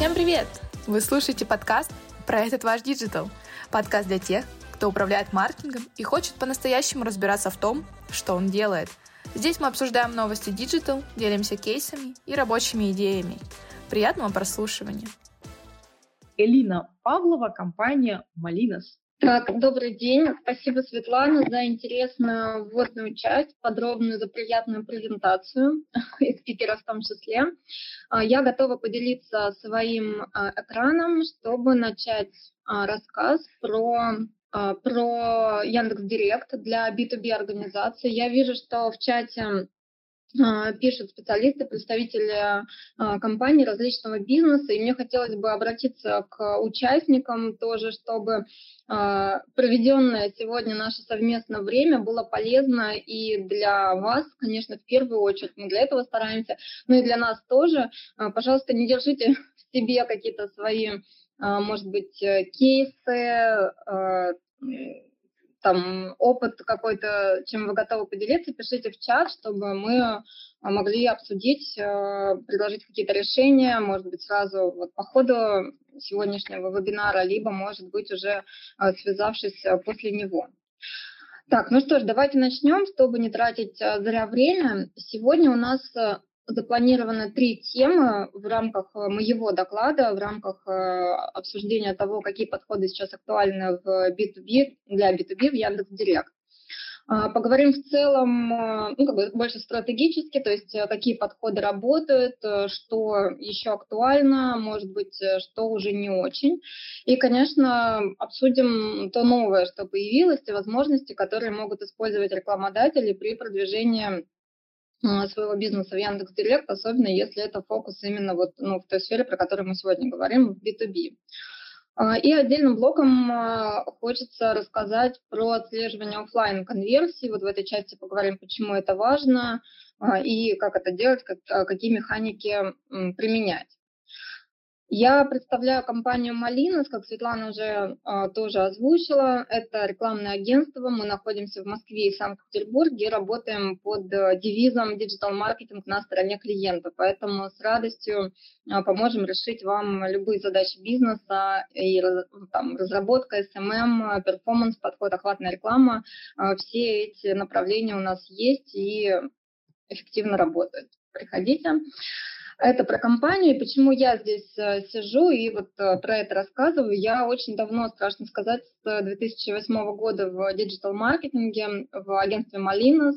Всем привет! Вы слушаете подкаст про этот ваш диджитал. Подкаст для тех, кто управляет маркетингом и хочет по-настоящему разбираться в том, что он делает. Здесь мы обсуждаем новости диджитал, делимся кейсами и рабочими идеями. Приятного прослушивания! Элина Павлова, компания «Malinas». Так, добрый день. Спасибо, Светлана, за интересную вводную часть, подробную, за приятную презентацию и спикера в том числе. А, я готова поделиться своим а, экраном, чтобы начать а, рассказ про про Яндекс Директ для B2B организации. Я вижу, что в чате пишут специалисты, представители а, компаний различного бизнеса, и мне хотелось бы обратиться к участникам тоже, чтобы а, проведенное сегодня наше совместное время было полезно и для вас, конечно, в первую очередь, мы для этого стараемся, но и для нас тоже. Пожалуйста, не держите в себе какие-то свои, может быть, э, кейсы, там опыт какой-то, чем вы готовы поделиться, пишите в чат, чтобы мы а, могли обсудить, э, предложить какие-то решения, может быть, сразу вот по ходу сегодняшнего вебинара, либо, может быть, уже э, связавшись после него. Так, ну что ж, давайте начнем, чтобы не тратить зря время. Сегодня у нас запланировано три темы в рамках э, моего доклада, в рамках э, обсуждения того, какие подходы сейчас актуальны в B2B, для B2B в Яндекс.Директ. А, поговорим в целом, э, ну, как бы больше стратегически, то есть какие подходы работают, что еще актуально, может быть, что уже не очень. И, конечно, обсудим то новое, что появилось, и возможности, которые могут использовать рекламодатели при продвижении своего бизнеса в Яндекс Директ, особенно если это фокус именно вот, ну, в той сфере, про которую мы сегодня говорим, в B2B. А, и отдельным блоком а, хочется рассказать про отслеживание офлайн конверсии. Вот в этой части поговорим, почему это важно и как это делать, как, какие механики применять. Я представляю компанию Малинос, как Светлана уже а, тоже озвучила. Это рекламное агентство. Мы находимся в Москве и Санкт-Петербурге, работаем под э, девизом Marketing на стороне клиента. Поэтому с радостью а, поможем решить вам любые задачи бизнеса и там, разработка, SMM, перформанс, подход, охватная реклама. А, все эти направления у нас есть и эффективно работают. Приходите. Это про компанию, почему я здесь э, сижу и вот э, про это рассказываю. Я очень давно, страшно сказать, с 2008 года в диджитал-маркетинге, в агентстве Malinas.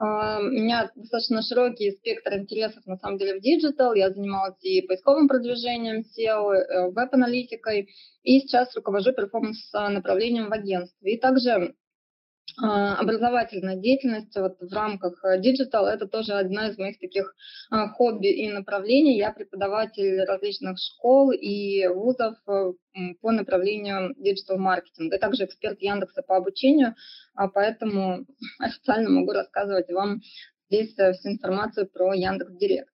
А, у меня достаточно широкий спектр интересов, на самом деле, в диджитал. Я занималась и поисковым продвижением SEO, э, веб-аналитикой, и сейчас руковожу перформанс-направлением в агентстве. И также а, образовательная деятельность вот в рамках диджитал это тоже одна из моих таких а, хобби и направлений. Я преподаватель различных школ и вузов э, по направлению диджитал маркетинга. И также эксперт Яндекса по обучению, а поэтому официально могу рассказывать вам здесь э, всю информацию про Яндекс Директ.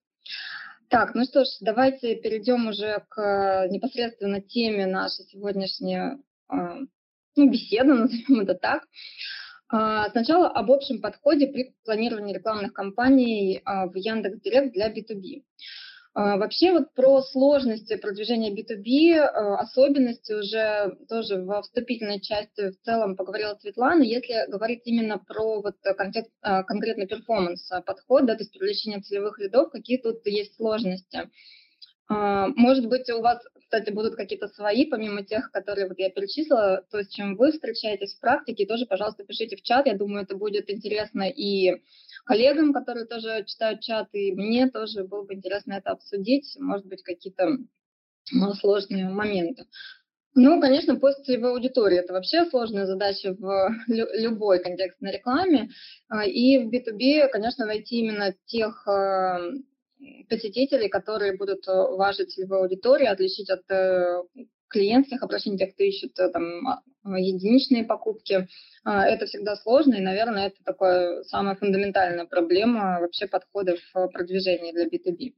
Так, ну что ж, давайте перейдем уже к непосредственно теме нашей сегодняшней ну, беседы, назовем это так. А, сначала об общем подходе при планировании рекламных кампаний а, в Яндекс.Директ для B2B. А, вообще вот про сложности продвижения B2B, особенности уже тоже во вступительной части в целом поговорила Светлана. Если говорить именно про вот конкретный перформанс подход, да, то есть привлечение целевых лидов, какие тут есть сложности? Может быть, у вас, кстати, будут какие-то свои, помимо тех, которые вот я перечислила, то, с чем вы встречаетесь в практике, тоже, пожалуйста, пишите в чат. Я думаю, это будет интересно и коллегам, которые тоже читают чат, и мне тоже было бы интересно это обсудить. Может быть, какие-то ну, сложные моменты. Ну, конечно, поиск целевой аудитории – это вообще сложная задача в любой контекстной рекламе. А, и в B2B, конечно, найти именно тех а, посетителей, которые будут э, вашей целевой аудитории, отличить от э, клиентских обращений, тех, кто ищет э, там, а, единичные покупки. А, это всегда сложно, и, наверное, это такая самая фундаментальная проблема вообще подходов в продвижении для B2B.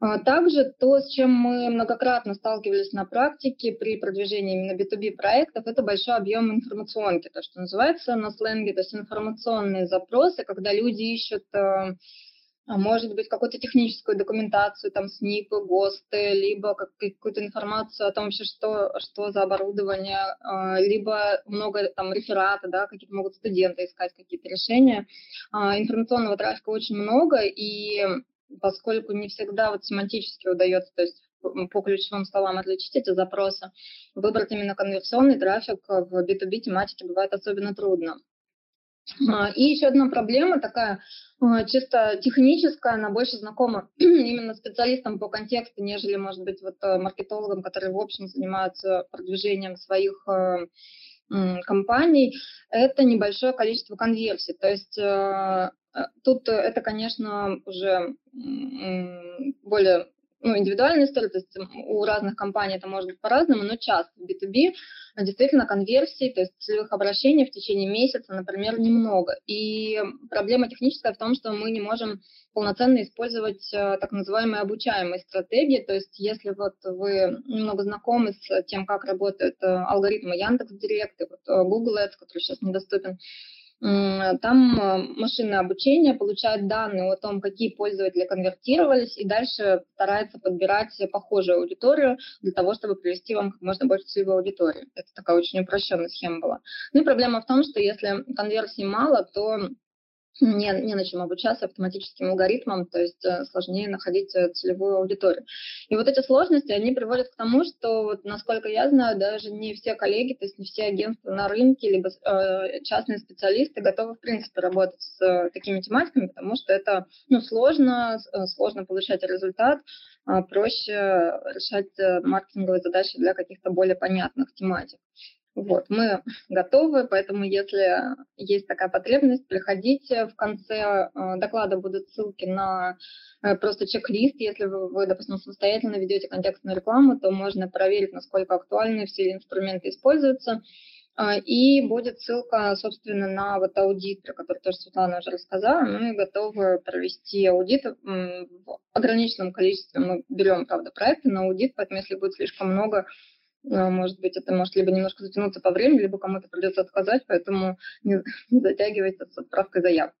А, также то, с чем мы многократно сталкивались на практике при продвижении именно B2B проектов, это большой объем информационки, то, что называется на сленге, то есть информационные запросы, когда люди ищут может быть, какую-то техническую документацию, там, СНИПы, ГОСТы, либо какую-то информацию о том, вообще, что, что за оборудование, а, либо много там реферата, да, какие-то могут студенты искать какие-то решения. А, информационного трафика очень много, и поскольку не всегда вот семантически удается, то есть по ключевым словам отличить эти запросы, выбрать именно конверсионный трафик в B2B тематике бывает особенно трудно. А, и еще одна проблема такая а, чисто техническая, она больше знакома именно специалистам по контексту, нежели, может быть, вот э, маркетологам, которые в общем занимаются продвижением своих компаний, это небольшое количество конверсий. То есть тут это, конечно, уже более ну, индивидуальная история, то есть у разных компаний это может быть по-разному, но часто в B2B действительно конверсий, то есть целевых обращений в течение месяца, например, немного. И проблема техническая в том, что мы не можем полноценно использовать э, так называемые обучаемые стратегии, то есть если вот вы немного знакомы с тем, как работают э, алгоритмы Яндекс.Директ и вот э, Google Ads, который сейчас недоступен, там э, машинное обучение получает данные о том, какие пользователи конвертировались, и дальше старается подбирать похожую аудиторию для того, чтобы привести вам как можно больше целевой аудитории. Это такая очень упрощенная схема была. Ну и проблема в том, что если конверсий мало, то не, не на чем обучаться автоматическим алгоритмам, то есть э, сложнее находить э, целевую аудиторию. И вот эти сложности, они приводят к тому, что, вот, насколько я знаю, даже не все коллеги, то есть не все агентства на рынке, либо э, частные специалисты готовы, в принципе, работать с э, такими тематиками, потому что это ну, сложно, э, сложно получать результат, э, проще решать маркетинговые задачи для каких-то более понятных тематик. Вот, мы готовы, поэтому если есть такая потребность, приходите. В конце э, доклада будут ссылки на э, просто чек-лист. Если вы, вы, допустим, самостоятельно ведете контекстную рекламу, то можно проверить, насколько актуальны все инструменты используются. Э, и будет ссылка, собственно, на вот аудит, про который тоже Светлана уже рассказала. Мы готовы провести аудит в ограниченном количестве. Мы берем, правда, проекты на аудит, поэтому если будет слишком много, может быть, это может либо немножко затянуться по времени, либо кому-то придется отказать, поэтому не, не затягивайте с отправкой заявок.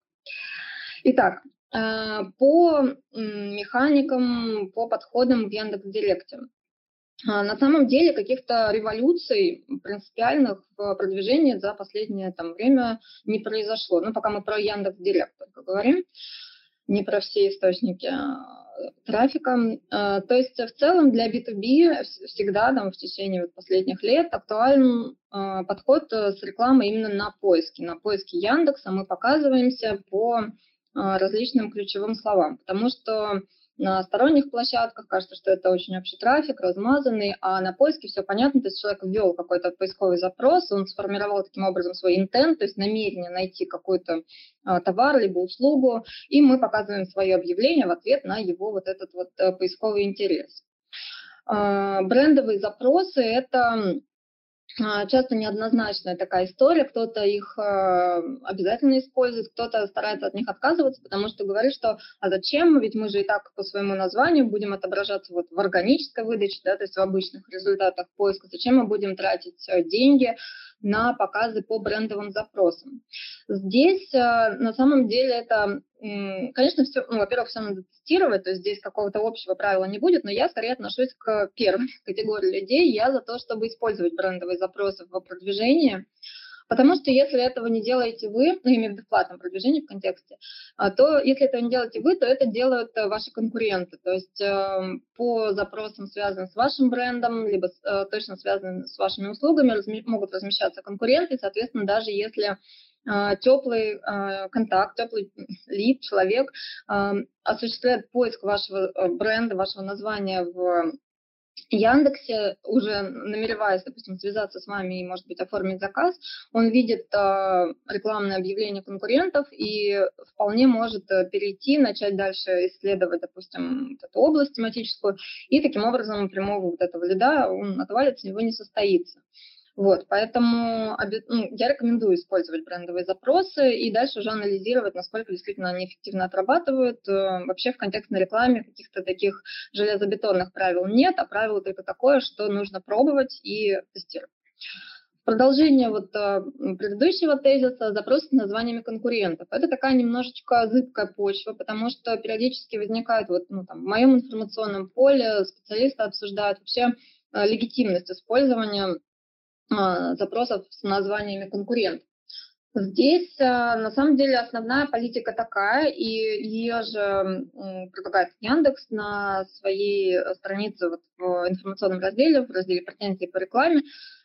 Итак, а, по механикам, по подходам в Яндекс.Директе. А, на самом деле каких-то революций принципиальных в продвижении за последнее там, время не произошло. Ну, пока мы про Яндекс.Директ говорим, не про все источники. А, то есть в целом для B2B всегда там, в течение последних лет актуален а, подход э, с рекламой именно на поиски. На поиске Яндекса мы показываемся по а, различным ключевым словам, потому что на сторонних площадках кажется, что это очень общий трафик, размазанный, а на поиске все понятно, то есть человек ввел какой-то поисковый запрос, он сформировал таким образом свой интент, то есть намерение найти какой-то а, товар либо услугу, и мы показываем свое объявление в ответ на его вот этот вот а, поисковый интерес. А, брендовые запросы – это часто неоднозначная такая история, кто-то их э, обязательно использует, кто-то старается от них отказываться, потому что говорит, что а зачем, ведь мы же и так по своему названию будем отображаться вот в органической выдаче, да, то есть в обычных результатах поиска, зачем мы будем тратить э, деньги на показы по брендовым запросам. Здесь э, на самом деле это, конечно, все, ну, во-первых, все надо тестировать, то есть здесь какого-то общего правила не будет, но я скорее отношусь к первой категории людей. Я за то, чтобы использовать брендовые запросы в продвижении, Потому что если этого не делаете вы, ну, именно в виду в продвижении в контексте, а, то если этого не делаете вы, то это делают э, ваши конкуренты. То есть эм, по запросам, связанным с вашим брендом, либо э, точно связанным с вашими услугами, могут размещаться конкуренты. Соответственно, даже если э, теплый контакт, теплый лид, человек эм, осуществляет поиск вашего бренда, вашего названия в Яндексе, уже намереваясь, допустим, связаться с вами и, может быть, оформить заказ, он видит э, рекламное объявление конкурентов и вполне может э, перейти, начать дальше исследовать, допустим, эту область тематическую, и таким образом прямого вот этого лида он отвалится, него не состоится. Вот, поэтому ну, я рекомендую использовать брендовые запросы и дальше уже анализировать, насколько действительно они эффективно отрабатывают. Э, вообще в контекстной рекламе каких-то таких железобетонных правил нет, а правило только такое, что нужно пробовать и тестировать. Продолжение вот э, предыдущего тезиса запрос с названиями конкурентов. Это такая немножечко зыбкая почва, потому что периодически возникает вот ну, там, в моем информационном поле специалисты обсуждают вообще э, легитимность использования запросов с названиями конкурентов. Здесь на самом деле основная политика такая, и ее же предлагает Яндекс на своей странице вот в информационном разделе, в разделе претензии по рекламе,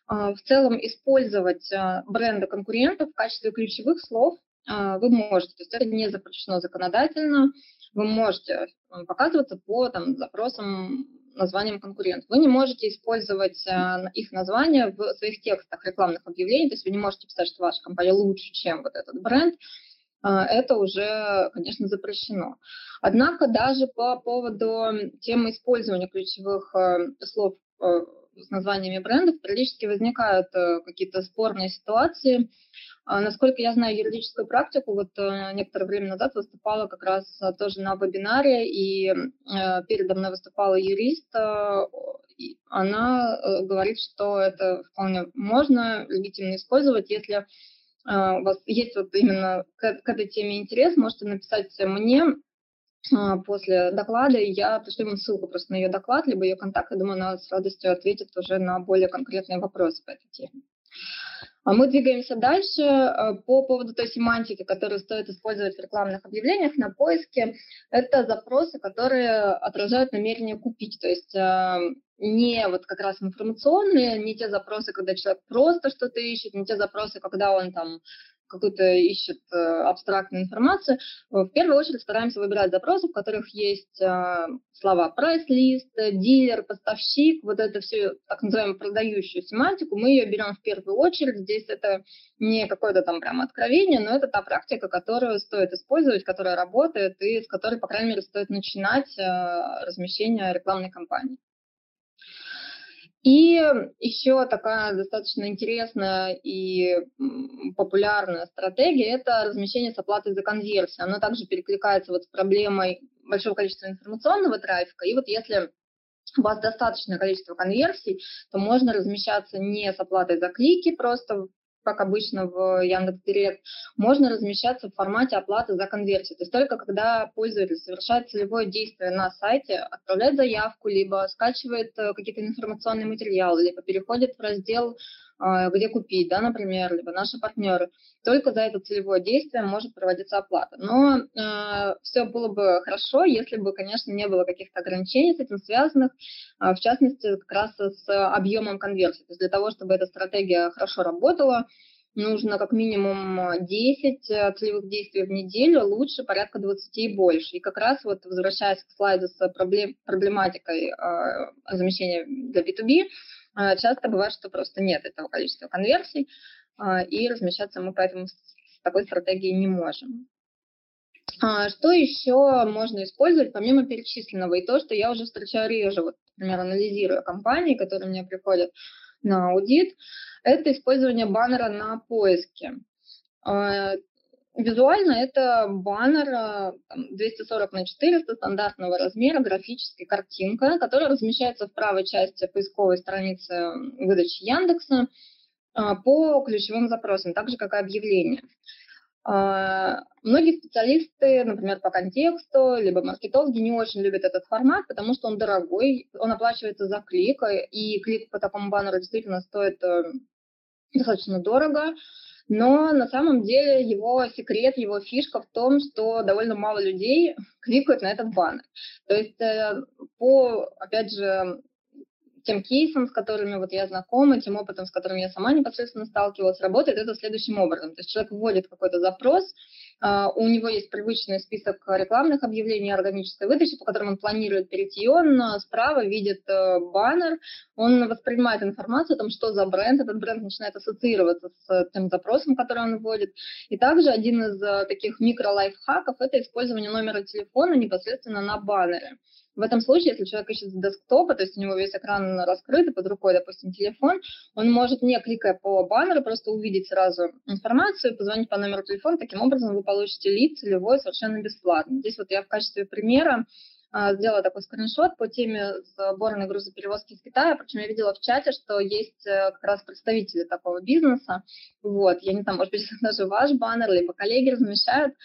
а, в целом использовать а, бренды конкурентов в качестве ключевых слов а, вы можете. То есть это не запрещено законодательно. Вы можете показываться по там, запросам названием конкурентов. Вы не можете использовать их название в своих текстах рекламных объявлений, то есть вы не можете писать, что ваша компания лучше, чем вот этот бренд. Это уже, конечно, запрещено. Однако даже по поводу темы использования ключевых слов с названиями брендов периодически возникают э, какие-то спорные ситуации. А, насколько я знаю юридическую практику, вот э, некоторое время назад выступала как раз э, тоже на вебинаре, и передо мной выступала юрист, она говорит, что это вполне можно легитимно использовать, если у вас есть вот именно к, этой теме интерес, можете написать мне, после доклада, я пришлю ему ссылку просто на ее доклад, либо ее контакты, думаю, она с радостью ответит уже на более конкретные вопросы по этой теме. А мы двигаемся дальше а, по поводу той семантики, которую стоит использовать в рекламных объявлениях на поиске. Это запросы, которые отражают намерение купить. То есть не вот как раз информационные, не те запросы, когда человек просто что-то ищет, не те запросы, когда он там какую-то ищет э, абстрактную информацию, в первую очередь стараемся выбирать запросы, в которых есть э, слова прайс-лист, дилер, поставщик, вот это все так называемую продающую семантику, мы ее берем в первую очередь. Здесь это не какое-то там прям откровение, но это та практика, которую стоит использовать, которая работает и с которой, по крайней мере, стоит начинать э, размещение рекламной кампании. И еще такая достаточно интересная и популярная стратегия – это размещение с оплатой за конверсию. Оно также перекликается вот с проблемой большого количества информационного трафика. И вот если у вас достаточное количество конверсий, то можно размещаться не с оплатой за клики, просто как обычно в Яндекс.Директ, можно размещаться в формате оплаты за конверсию. То есть только когда пользователь совершает целевое действие на сайте, отправляет заявку, либо скачивает э, какие-то информационные материалы, либо переходит в раздел где купить, да, например, либо наши партнеры. Только за это целевое действие может проводиться оплата. Но э, все было бы хорошо, если бы, конечно, не было каких-то ограничений с этим связанных, э, в частности, как раз с объемом конверсии. То есть для того, чтобы эта стратегия хорошо работала, нужно как минимум 10 целевых действий в неделю, лучше порядка 20 и больше. И как раз вот возвращаясь к слайду с проблем, проблематикой э, замещения для B2B, э, часто бывает, что просто нет этого количества конверсий, э, и размещаться мы поэтому с такой стратегией не можем. Что еще можно использовать помимо перечисленного? И то, что я уже встречаю реже, вот, например, анализируя компании, которые мне приходят на аудит, это использование баннера на поиске. А, визуально это баннер 240 на 400 стандартного размера, графическая картинка, которая размещается в правой части поисковой страницы выдачи Яндекса а, по ключевым запросам, так же как и объявление. А, многие специалисты, например, по контексту, либо маркетологи не очень любят этот формат, потому что он дорогой, он оплачивается за клик, и клик по такому баннеру действительно стоит э, достаточно дорого. Но на самом деле его секрет, его фишка в том, что довольно мало людей кликают на этот баннер. То есть э, по, опять же, тем кейсам, с которыми вот я знакома, тем опытом, с которым я сама непосредственно сталкивалась, работает это следующим образом. То есть человек вводит какой-то запрос, у него есть привычный список рекламных объявлений органической выдачи, по которым он планирует перейти. Он справа видит uh, баннер, он воспринимает информацию о том, что за бренд. Этот бренд начинает ассоциироваться с тем запросом, который он вводит. И также один из uh, таких микро-лайфхаков – это использование номера телефона непосредственно на баннере. В этом случае, если человек ищет с десктопа, то есть у него весь экран раскрыт, и под рукой, допустим, телефон, он может, не кликая по баннеру, просто увидеть сразу информацию, позвонить по номеру телефона. Таким образом, вы получите лид целевой совершенно бесплатно. Здесь вот я в качестве примера а, сделала такой скриншот по теме сборной грузоперевозки из Китая, причем я видела в чате, что есть э, как раз представители такого бизнеса, вот, я не знаю, может быть, даже ваш баннер, либо коллеги размещают,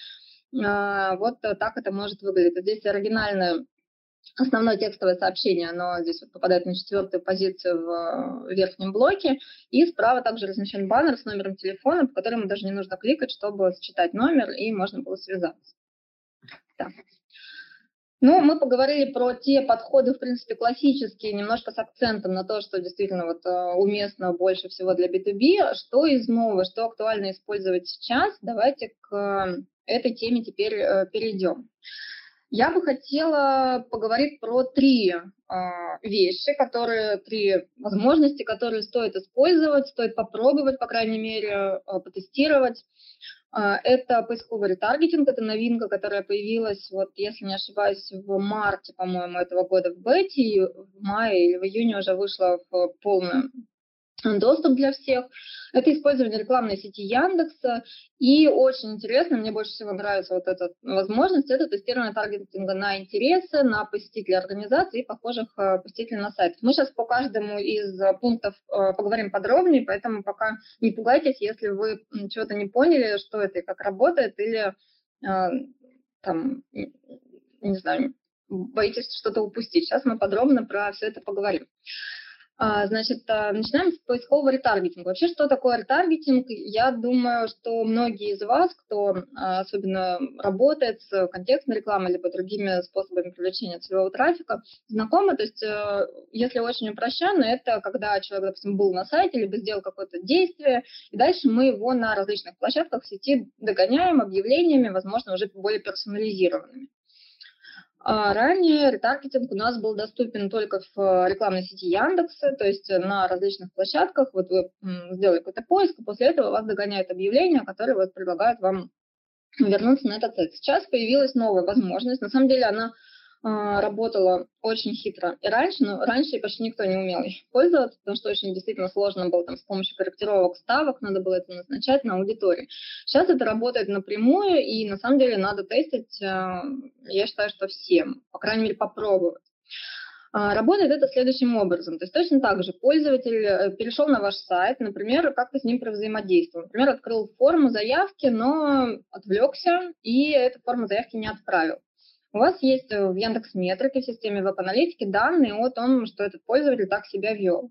а, вот так это может выглядеть. Здесь оригинальное основное текстовое сообщение, оно здесь вот попадает на четвертую позицию в верхнем блоке, и справа также размещен баннер с номером телефона, по которому даже не нужно кликать, чтобы считать номер, и можно было связаться. Да. Ну, мы поговорили про те подходы, в принципе, классические, немножко с акцентом на то, что действительно вот э, уместно больше всего для B2B. Что из нового, что актуально использовать сейчас? Давайте к этой теме теперь э, перейдем. Я бы хотела поговорить про три э, вещи, которые, три возможности, которые стоит использовать, стоит попробовать, по крайней мере, э, потестировать. А, это поисковый ретаргетинг, это новинка, которая появилась, вот, если не ошибаюсь, в марте, по-моему, этого года в бете, в мае или в июне уже вышла в полную доступ для всех. Это использование рекламной сети Яндекса. И очень интересно, мне больше всего нравится вот эта возможность, это тестирование таргетинга на интересы, на посетителей организации и похожих э, посетителей на сайтах. Мы сейчас по каждому из пунктов э, поговорим подробнее, поэтому пока не пугайтесь, если вы чего-то не поняли, что это и как работает, или э, там, не знаю, боитесь что-то упустить. Сейчас мы подробно про все это поговорим. А, значит, а, начинаем с поискового ретаргетинга. Вообще, что такое ретаргетинг? Я думаю, что многие из вас, кто а, особенно работает с контекстной рекламой либо другими способами привлечения целевого трафика, знакомы. То есть, э, если очень упрощенно, это когда человек, допустим, был на сайте, либо сделал какое-то действие, и дальше мы его на различных площадках в сети догоняем объявлениями, возможно, уже более персонализированными. А ранее ретаргетинг у нас был доступен только в э, рекламной сети Яндекса, то есть на различных площадках. Вот вы сделали какой-то поиск, и после этого вас догоняют объявления, которые вот предлагают вам вернуться на этот сайт. Сейчас появилась новая возможность. На самом деле она работала очень хитро и раньше, но раньше почти никто не умел пользоваться, потому что очень действительно сложно было там с помощью корректировок ставок, надо было это назначать на аудитории. Сейчас это работает напрямую, и на самом деле надо тестить, а, я считаю, что всем, по крайней мере, попробовать. А, работает это следующим образом. То есть точно так же пользователь э, перешел на ваш сайт, например, как-то с ним взаимодействовал. Например, открыл форму заявки, но отвлекся и эту форму заявки не отправил. У вас есть э, в Яндекс Метрике, в системе веб-аналитики данные о том, что этот пользователь так себя вел.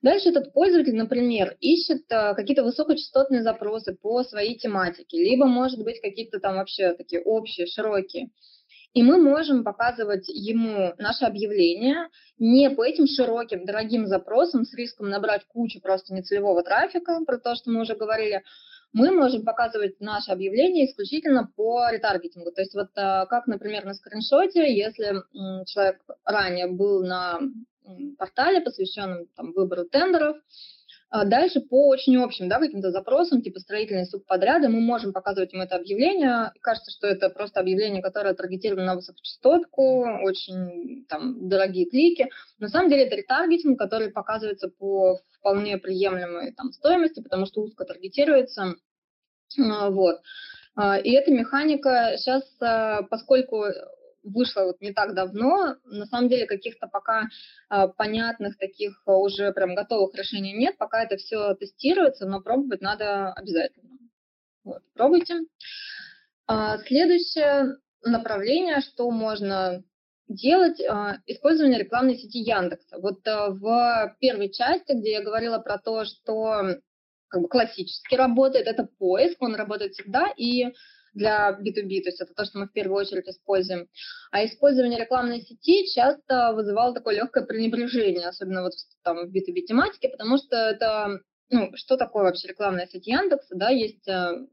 Дальше этот пользователь, например, ищет э, какие-то высокочастотные запросы по своей тематике, либо, может быть, какие-то там вообще такие общие, широкие. И мы можем показывать ему наше объявление не по этим широким, дорогим запросам с риском набрать кучу просто нецелевого трафика, про то, что мы уже говорили, мы можем показывать наше объявление исключительно по ретаргетингу. То есть вот э, как, например, на скриншоте, если человек ранее был на портале, посвященном там, выбору тендеров, дальше по очень общим да, каким-то запросам, типа строительные субподряды, мы можем показывать им это объявление. Кажется, что это просто объявление, которое таргетировано на высокочастотку, очень там, дорогие клики. На самом деле это ретаргетинг, который показывается по вполне приемлемой там, стоимости, потому что узко таргетируется. А, вот. А, и эта механика сейчас, поскольку вышла вот не так давно. На самом деле каких-то пока а, понятных таких уже прям готовых решений нет, пока это все тестируется, но пробовать надо обязательно. Вот, пробуйте. А, следующее направление, что можно делать, а, использование рекламной сети Яндекса. Вот а, в первой части, где я говорила про то, что как бы классически работает, это поиск, он работает всегда, и для B2B, то есть это то, что мы в первую очередь используем. А использование рекламной сети часто вызывало такое легкое пренебрежение, особенно вот там в B2B тематике, потому что это, ну, что такое вообще рекламная сеть Яндекса, да, есть э,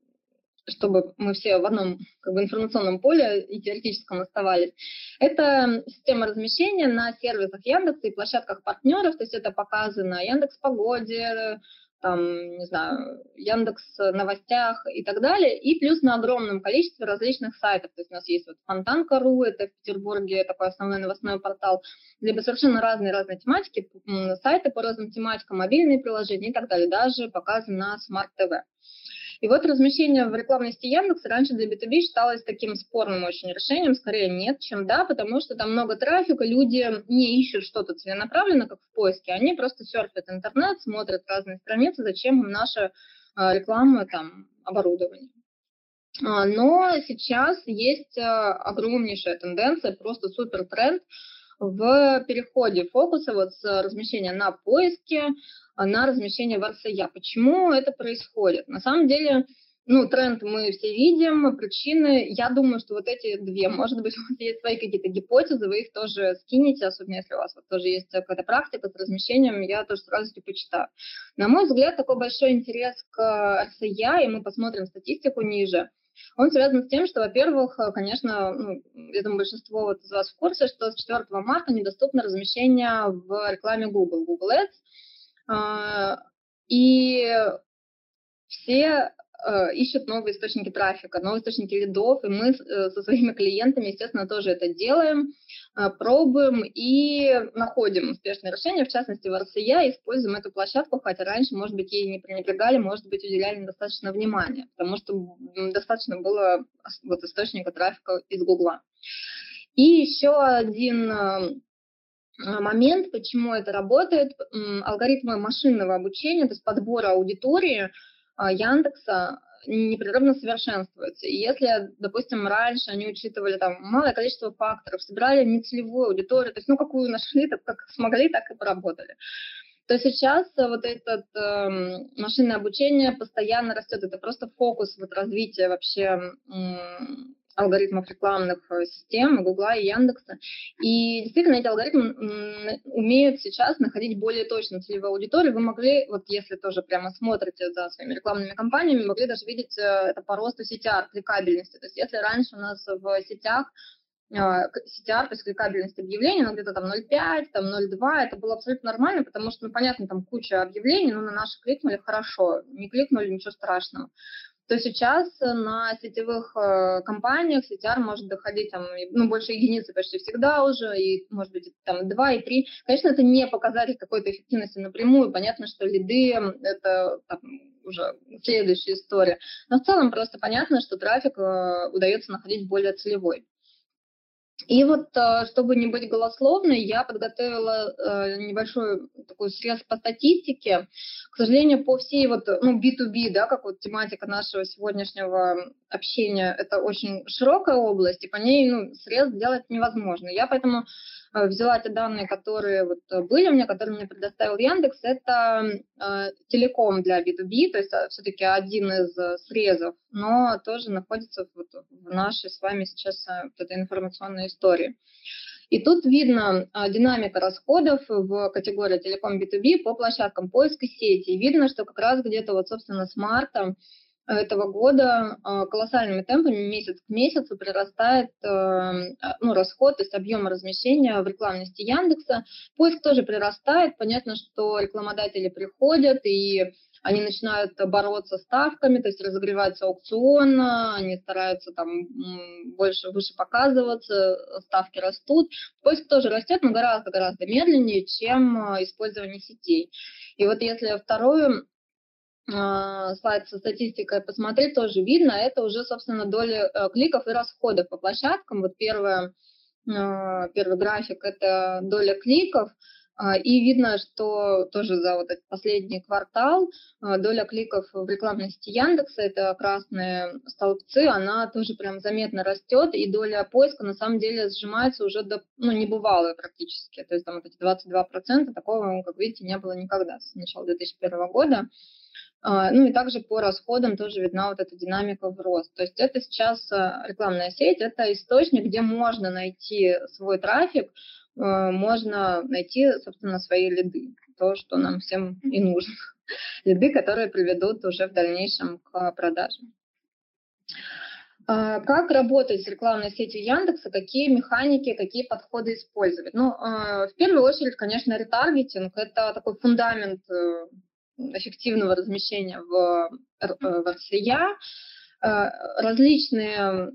чтобы мы все в одном как бы, информационном поле и теоретическом оставались. Это система размещения на сервисах Яндекса и площадках партнеров, то есть это показано на Яндекс Погоде, там, не знаю, Яндекс новостях и так далее, и плюс на огромном количестве различных сайтов. То есть у нас есть вот Фонтанка.ру, это в Петербурге такой основной новостной портал, либо совершенно разные-разные тематики, сайты по разным тематикам, мобильные приложения и так далее, даже показаны на TV. И вот размещение в рекламной сети Яндекс раньше для B2B считалось таким спорным очень решением, скорее нет, чем да, потому что там много трафика, люди не ищут что-то целенаправленно, как в поиске, они просто серфят интернет, смотрят разные страницы, зачем им наша а, реклама, там, оборудование. А, но сейчас есть а, огромнейшая тенденция, просто супер тренд в переходе фокуса вот с размещения на поиске на размещение в RCA. Почему это происходит? На самом деле, ну, тренд мы все видим, причины, я думаю, что вот эти две, может быть, у вас есть свои какие-то гипотезы, вы их тоже скинете, особенно если у вас вот тоже есть какая-то практика с размещением, я тоже сразу типа читаю. На мой взгляд, такой большой интерес к RCA, и мы посмотрим статистику ниже, он связан с тем, что, во-первых, конечно, ну, я думаю, большинство вот из вас в курсе, что с 4 марта недоступно размещение в рекламе Google, Google Ads, а, и все э, ищут новые источники трафика, новые источники лидов, и мы э, со своими клиентами, естественно, тоже это делаем, э, пробуем и находим успешные решения, в частности, в RCA, используем эту площадку, хотя раньше, может быть, ей не пренебрегали, может быть, уделяли недостаточно внимания, потому что достаточно было вот источника трафика из Гугла. И еще один а, момент, почему это работает. Алгоритмы машинного обучения, то есть подбора аудитории а, Яндекса непрерывно совершенствуются. И если, допустим, раньше они учитывали там малое количество факторов, собирали нецелевую аудиторию, то есть ну какую нашли, так как смогли, так и поработали то сейчас вот это э, машинное обучение постоянно растет. Это просто фокус вот развития вообще алгоритмов рекламных э, систем, Гугла и Яндекса. И действительно эти алгоритмы умеют сейчас находить более точно целевую аудиторию. Вы могли, вот если тоже прямо смотрите за своими рекламными кампаниями, могли даже видеть э, это по росту CTR, кликабельности. То есть если раньше у нас в сетях CTR, э, то есть кликабельность объявлений, ну, где-то там 0,5, там 0,2, это было абсолютно нормально, потому что, ну, понятно, там куча объявлений, но на наши кликнули хорошо, не кликнули, ничего страшного то сейчас на сетевых э, компаниях CTR может доходить там, ну, больше единицы почти всегда уже, и, может быть, там 2 и 3. Конечно, это не показатель какой-то эффективности напрямую. Понятно, что лиды – это там, уже следующая история. Но в целом просто понятно, что трафик э, удается находить более целевой. И вот, э, чтобы не быть голословной, я подготовила э, небольшой такой срез по статистике. К сожалению, по всей вот, ну, B2B, да, как вот тематика нашего сегодняшнего общения, это очень широкая область, и по ней, ну, срез сделать невозможно. Я поэтому взяла те данные, которые вот э, были у меня, которые мне предоставил Яндекс, это э, телеком для B2B, то есть э, все-таки один из срезов, но тоже находится вот в нашей с вами сейчас вот этой информационной истории. И тут видно динамика расходов в категории телеком B2B по площадкам поиска сети. И видно, что как раз где-то вот, собственно, с марта этого года а, колоссальными темпами месяц к месяцу прирастает э, ну, расход, то есть объем размещения в рекламности Яндекса. Поиск тоже прирастает. Понятно, что рекламодатели приходят и они начинают бороться с ставками, то есть разогревается аукцион, они стараются там больше, выше показываться, ставки растут. Поиск тоже растет, но гораздо-гораздо медленнее, чем использование сетей. И вот если вторую слайд со статистикой посмотреть, тоже видно, это уже, собственно, доля э, кликов и расходов по площадкам. Вот первое, а, первый график – это доля кликов, а, и видно, что тоже за вот этот последний квартал доля кликов в рекламной сети Яндекса, это красные столбцы, она тоже прям заметно растет, и доля поиска на самом деле сжимается уже до, ну, небывалой практически. То есть там вот эти 22%, такого, как видите, не было никогда с начала 2001 года. А, ну и также по расходам тоже видна вот эта динамика в рост. То есть это сейчас а, рекламная сеть, это источник, где можно найти свой трафик, а, можно найти, собственно, свои лиды, то, что нам всем и нужно. Лиды, которые приведут уже в дальнейшем к продажам. Как работать с рекламной сетью Яндекса, какие механики, какие подходы использовать? Ну, в первую очередь, конечно, ретаргетинг – это такой фундамент э, эффективного размещения в, э, в RCA, э, различные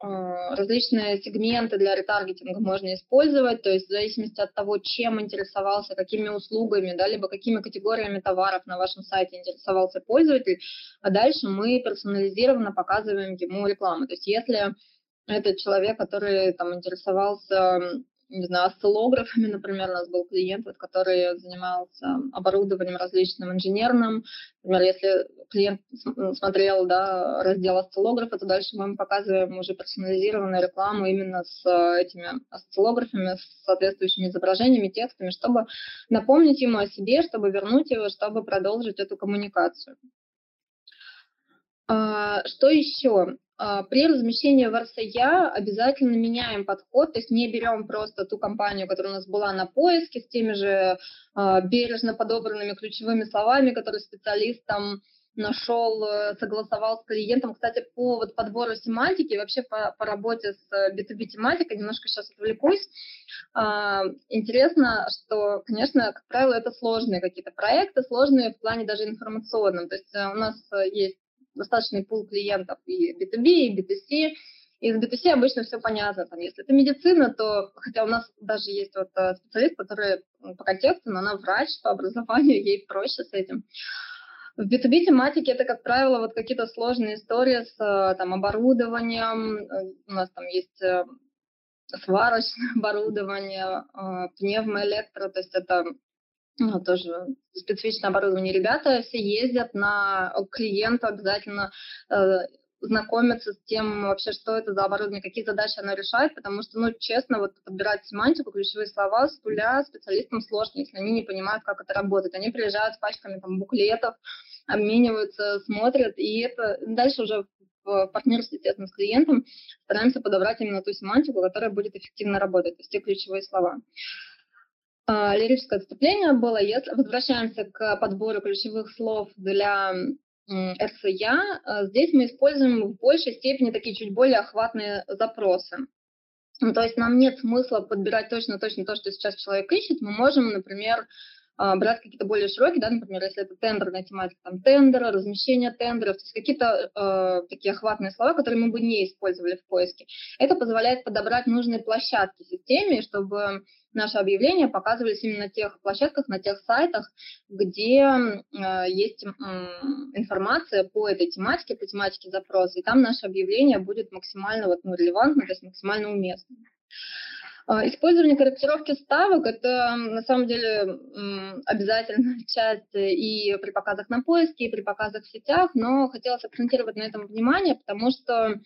различные сегменты для ретаргетинга можно использовать, то есть в зависимости от того, чем интересовался, какими услугами, да, либо какими категориями товаров на вашем сайте интересовался пользователь, а дальше мы персонализированно показываем ему рекламу. То есть если это человек, который там интересовался не знаю, осциллографами, например, у нас был клиент, вот, который занимался оборудованием различным инженерным. Например, если клиент смотрел да, раздел осциллографа, то дальше мы ему показываем уже персонализированную рекламу именно с этими осциллографами, с соответствующими изображениями, текстами, чтобы напомнить ему о себе, чтобы вернуть его, чтобы продолжить эту коммуникацию. А, что еще? А, при размещении в РСЯ обязательно меняем подход, то есть не берем просто ту компанию, которая у нас была на поиске, с теми же а, бережно подобранными ключевыми словами, которые специалист там нашел, э, согласовал с клиентом. Кстати, по вот подбору семантики, вообще по, по работе с B2B тематикой, немножко сейчас отвлекусь. А, интересно, что, конечно, как правило, это сложные какие-то проекты, сложные в плане даже информационном. То есть э, у нас э, есть достаточный пул клиентов и B2B, и B2C. И с B2C обычно все понятно. Там, если это медицина, то, хотя у нас даже есть вот э, специалист, который по контексту, но она врач по образованию, ей проще с этим. В B2B тематике это, как правило, вот какие-то сложные истории с э, там, оборудованием. Э, у нас там есть сварочное оборудование, пневмоэлектро, то есть это ну, тоже специфичное оборудование. Ребята все ездят на клиента обязательно э, знакомиться с тем вообще, что это за оборудование, какие задачи оно решает, потому что, ну, честно, вот подбирать семантику, ключевые слова с нуля специалистам сложно, если они не понимают, как это работает. Они приезжают с пачками там буклетов, обмениваются, смотрят, и это дальше уже в партнерстве, естественно, с клиентом стараемся подобрать именно ту семантику, которая будет эффективно работать, то есть те ключевые слова. А, лирическое отступление было, если возвращаемся к подбору ключевых слов для РСЯ, а, здесь мы используем в большей степени такие чуть более охватные запросы. Ну, то есть нам нет смысла подбирать точно-точно то, что сейчас человек ищет. Мы можем, например, а, брать какие-то более широкие, да, например, если это тендерная тематика, там тендера, размещение тендеров, то есть какие-то э, такие охватные слова, которые мы бы не использовали в поиске. Это позволяет подобрать нужные площадки системе, чтобы наши объявления показывались именно на тех площадках, на тех сайтах, где э, есть э, информация по этой тематике, по тематике запроса, и там наше объявление будет максимально вот, ну, релевантно, то есть максимально уместно. А, использование корректировки ставок – это на самом деле обязательная часть и при показах на поиске, и при показах в сетях, но хотелось акцентировать на этом внимание, потому что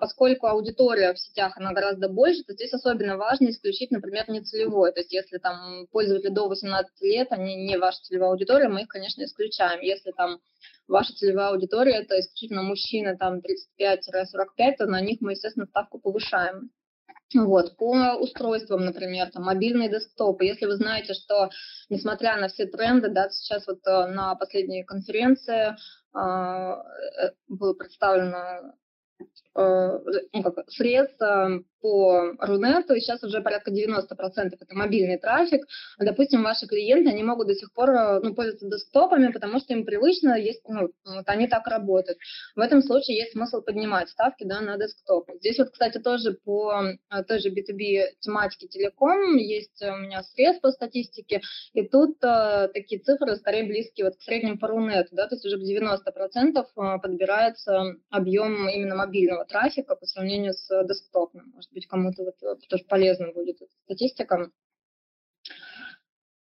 поскольку аудитория в сетях, она гораздо больше, то здесь особенно важно исключить, например, нецелевое. То есть если там пользователи до 18 лет, они не ваша целевая аудитория, мы их, конечно, исключаем. Если там ваша целевая аудитория, это исключительно мужчины там 35-45, то на них мы, естественно, ставку повышаем. Вот, по устройствам, например, там, мобильные десктопы. Если вы знаете, что, несмотря на все тренды, да, сейчас вот э, на последней конференции а, э, было представлено э, ну, как, средств по Рунету, и сейчас уже порядка 90% это мобильный трафик. Допустим, ваши клиенты, они могут до сих пор э, ну, пользоваться десктопами, потому что им привычно, есть, ну, вот они так работают. В этом случае есть смысл поднимать ставки да, на десктоп. Здесь вот, кстати, тоже по э, той же B2B тематике телеком есть у меня средств по статистике, и тут э, такие цифры скорее близкие вот к среднему по Рунету, да, то есть уже в 90% э, подбирается объем именно мобильного трафика по сравнению с десктопным. Может быть, кому-то вот, э, тоже полезно будет эта статистика.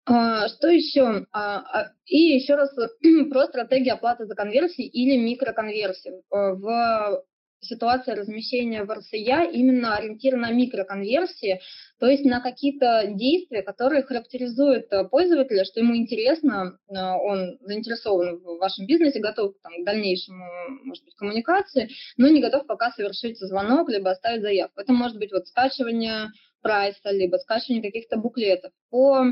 А, что еще? А, а, и еще раз про стратегию оплаты за конверсии или микроконверсии. Э, в ситуация размещения в РСЯ именно ориентирована на микроконверсии, то есть на какие-то действия, которые характеризуют э, пользователя, что ему интересно, э, он заинтересован в вашем бизнесе, готов там, к дальнейшему, может быть, коммуникации, но не готов пока совершить звонок, либо оставить заявку. Это может быть вот скачивание прайса, либо скачивание каких-то буклетов. По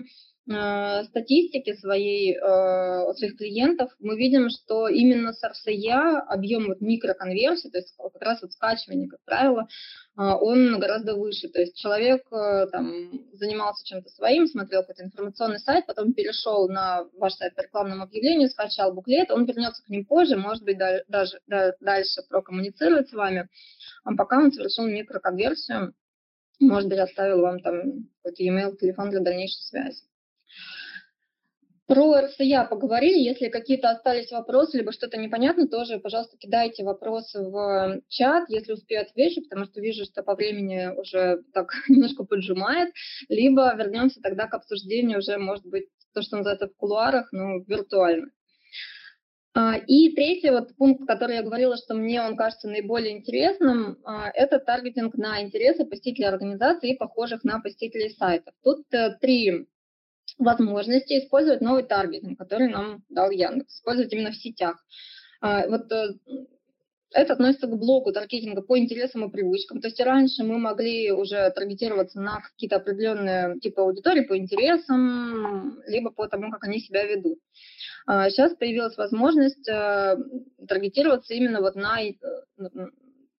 э, статистики своей, э, своих клиентов мы видим, что именно с RCA объем вот микроконверсии, то есть как раз вот скачивание, как правило, э, он гораздо выше. То есть человек там занимался чем-то своим, смотрел какой-то информационный сайт, потом перешел на ваш сайт по рекламному объявлению, скачал буклет, он вернется к ним позже, может быть, даже дальше прокоммуницирует с вами, а пока он совершил микроконверсию, может быть, оставил вам там какой-то e-mail, телефон для дальнейшей связи. Про РСЯ поговорили. Если какие-то остались вопросы, либо что-то непонятно, тоже, пожалуйста, кидайте вопросы в чат, если успею отвечу, потому что вижу, что по времени уже так немножко поджимает. Либо вернемся тогда к обсуждению уже, может быть, то, что называется в кулуарах, но виртуально. А, и третий вот пункт, который я говорила, что мне он кажется наиболее интересным, а, это таргетинг на интересы посетителей организации и похожих на посетителей сайтов. Тут э, три возможности использовать новый таргетинг, который нам дал Яндекс, использовать именно в сетях. А, вот э, это относится к блоку таргетинга по интересам и привычкам. То есть раньше мы могли уже таргетироваться на какие-то определенные типы аудитории по интересам, либо по тому, как они себя ведут. Сейчас а, появилась возможность э, таргетироваться именно вот на э,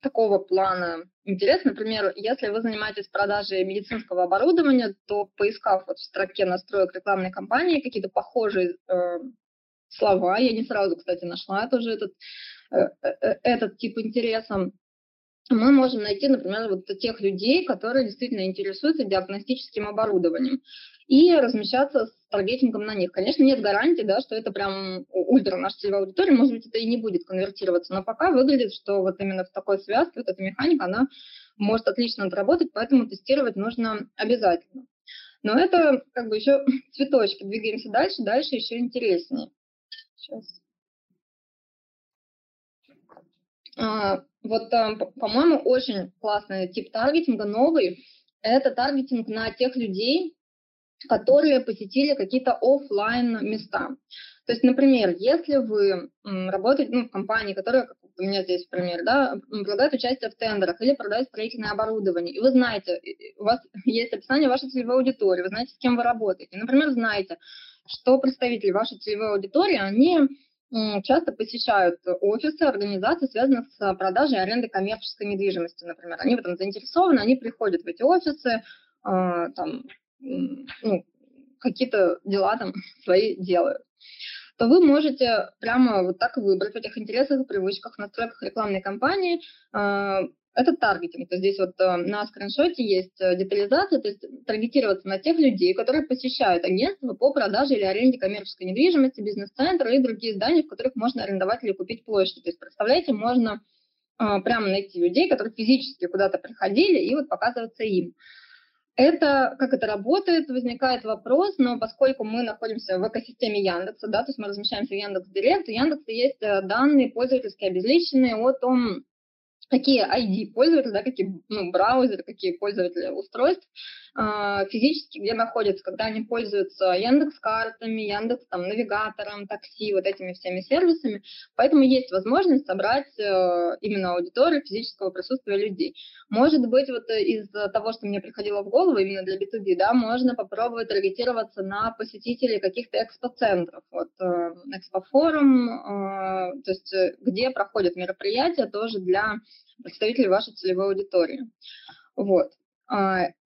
такого плана интерес. Например, если вы занимаетесь продажей медицинского оборудования, то поискав вот в строке настроек рекламной кампании какие-то похожие э, слова, я не сразу, кстати, нашла тоже этот, э, э, этот тип интереса, мы можем найти, например, вот тех людей, которые действительно интересуются диагностическим оборудованием и размещаться таргетингом на них. Конечно, нет гарантии, да, что это прям ультра наша целевая аудитория, может быть, это и не будет конвертироваться, но пока выглядит, что вот именно в такой связке вот эта механика, она может отлично отработать, поэтому тестировать нужно обязательно. Но это как бы еще цветочки. Двигаемся дальше, дальше еще интереснее. Сейчас. А, вот, по-моему, очень классный тип таргетинга, новый. Это таргетинг на тех людей, которые посетили какие-то офлайн места. То есть, например, если вы работаете ну, в компании, которая, как у меня здесь пример, да, предлагает участие в тендерах или продает строительное оборудование, и вы знаете, у вас есть описание вашей целевой аудитории, вы знаете, с кем вы работаете. Например, знаете, что представители вашей целевой аудитории, они часто посещают офисы организаций, связанных с продажей и коммерческой недвижимости, например. Они в этом заинтересованы, они приходят в эти офисы, а, там, ну, какие-то дела там свои делают, то вы можете прямо вот так выбрать в этих интересах привычках, настройках рекламной кампании э, этот таргетинг. То есть здесь вот э, на скриншоте есть э, детализация, то есть таргетироваться на тех людей, которые посещают агентство по продаже или аренде коммерческой недвижимости, бизнес-центры и другие здания, в которых можно арендовать или купить площадь. То есть, представляете, можно э, прямо найти людей, которые физически куда-то приходили и вот показываться им. Это, как это работает, возникает вопрос, но поскольку мы находимся в экосистеме Яндекса, да, то есть мы размещаемся в Яндекс Директ, у Яндекса есть э, данные пользовательские обезличенные о том, какие ID пользователя, да, какие ну, браузеры, какие пользователи устройств физически где находятся, когда они пользуются Яндекс картами, Яндекс там навигатором, такси, вот этими всеми сервисами. Поэтому есть возможность собрать э, именно аудиторию физического присутствия людей. Может быть, вот из того, что мне приходило в голову именно для B2B, да, можно попробовать таргетироваться на посетителей каких-то экспоцентров. Вот э, экспофорум, э, то есть где проходят мероприятия тоже для представителей вашей целевой аудитории. Вот.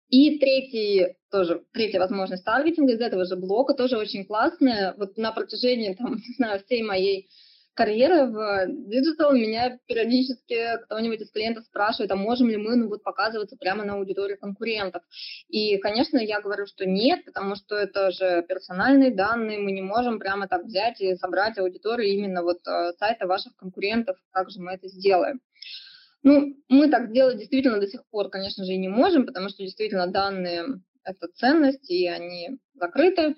И третий, тоже, третья возможность таргетинга из этого же блока, тоже очень классная. Вот на протяжении, там, не знаю, всей моей карьеры в диджитал меня периодически кто-нибудь из клиентов спрашивает, а можем ли мы ну, вот, показываться прямо на аудитории конкурентов. И, конечно, я говорю, что нет, потому что это же персональные данные, мы не можем прямо так взять и собрать аудиторию именно вот э, сайта ваших конкурентов, как же мы это сделаем. Ну, мы так делать действительно до сих пор, конечно же, и не можем, потому что действительно данные – это ценность, и они закрыты.